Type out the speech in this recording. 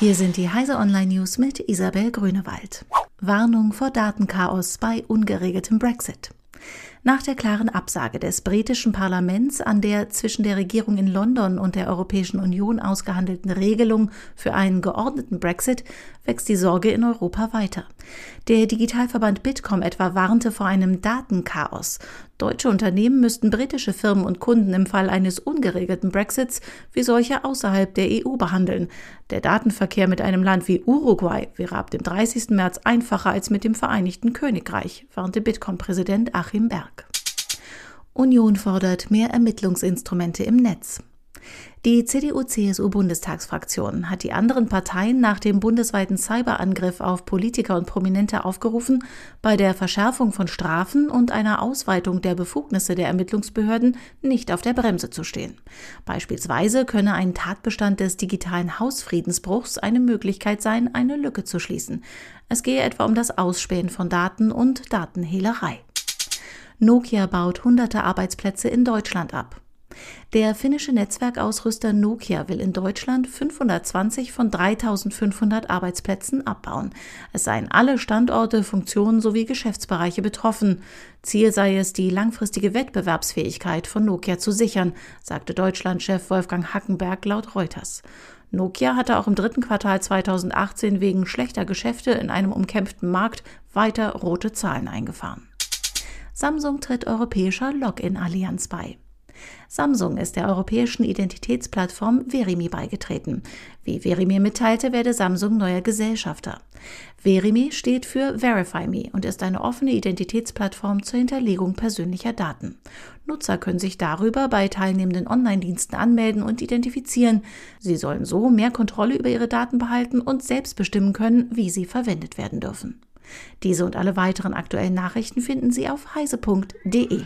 Hier sind die Heise Online News mit Isabel Grünewald. Warnung vor Datenchaos bei ungeregeltem Brexit. Nach der klaren Absage des britischen Parlaments an der zwischen der Regierung in London und der Europäischen Union ausgehandelten Regelung für einen geordneten Brexit wächst die Sorge in Europa weiter. Der Digitalverband Bitkom etwa warnte vor einem Datenchaos. Deutsche Unternehmen müssten britische Firmen und Kunden im Fall eines ungeregelten Brexits wie solche außerhalb der EU behandeln. Der Datenverkehr mit einem Land wie Uruguay wäre ab dem 30. März einfacher als mit dem Vereinigten Königreich, warnte Bitkom-Präsident Achim Berg. Union fordert mehr Ermittlungsinstrumente im Netz. Die CDU-CSU-Bundestagsfraktion hat die anderen Parteien nach dem bundesweiten Cyberangriff auf Politiker und Prominente aufgerufen, bei der Verschärfung von Strafen und einer Ausweitung der Befugnisse der Ermittlungsbehörden nicht auf der Bremse zu stehen. Beispielsweise könne ein Tatbestand des digitalen Hausfriedensbruchs eine Möglichkeit sein, eine Lücke zu schließen. Es gehe etwa um das Ausspähen von Daten und Datenhehlerei. Nokia baut hunderte Arbeitsplätze in Deutschland ab. Der finnische Netzwerkausrüster Nokia will in Deutschland 520 von 3500 Arbeitsplätzen abbauen. Es seien alle Standorte, Funktionen sowie Geschäftsbereiche betroffen. Ziel sei es, die langfristige Wettbewerbsfähigkeit von Nokia zu sichern, sagte Deutschlandchef Wolfgang Hackenberg laut Reuters. Nokia hatte auch im dritten Quartal 2018 wegen schlechter Geschäfte in einem umkämpften Markt weiter rote Zahlen eingefahren. Samsung tritt europäischer Login-Allianz bei. Samsung ist der europäischen Identitätsplattform Verimi beigetreten. Wie Verimi mitteilte, werde Samsung neuer Gesellschafter. Verimi steht für Verify Me und ist eine offene Identitätsplattform zur Hinterlegung persönlicher Daten. Nutzer können sich darüber bei teilnehmenden Online-Diensten anmelden und identifizieren. Sie sollen so mehr Kontrolle über ihre Daten behalten und selbst bestimmen können, wie sie verwendet werden dürfen. Diese und alle weiteren aktuellen Nachrichten finden Sie auf heise.de.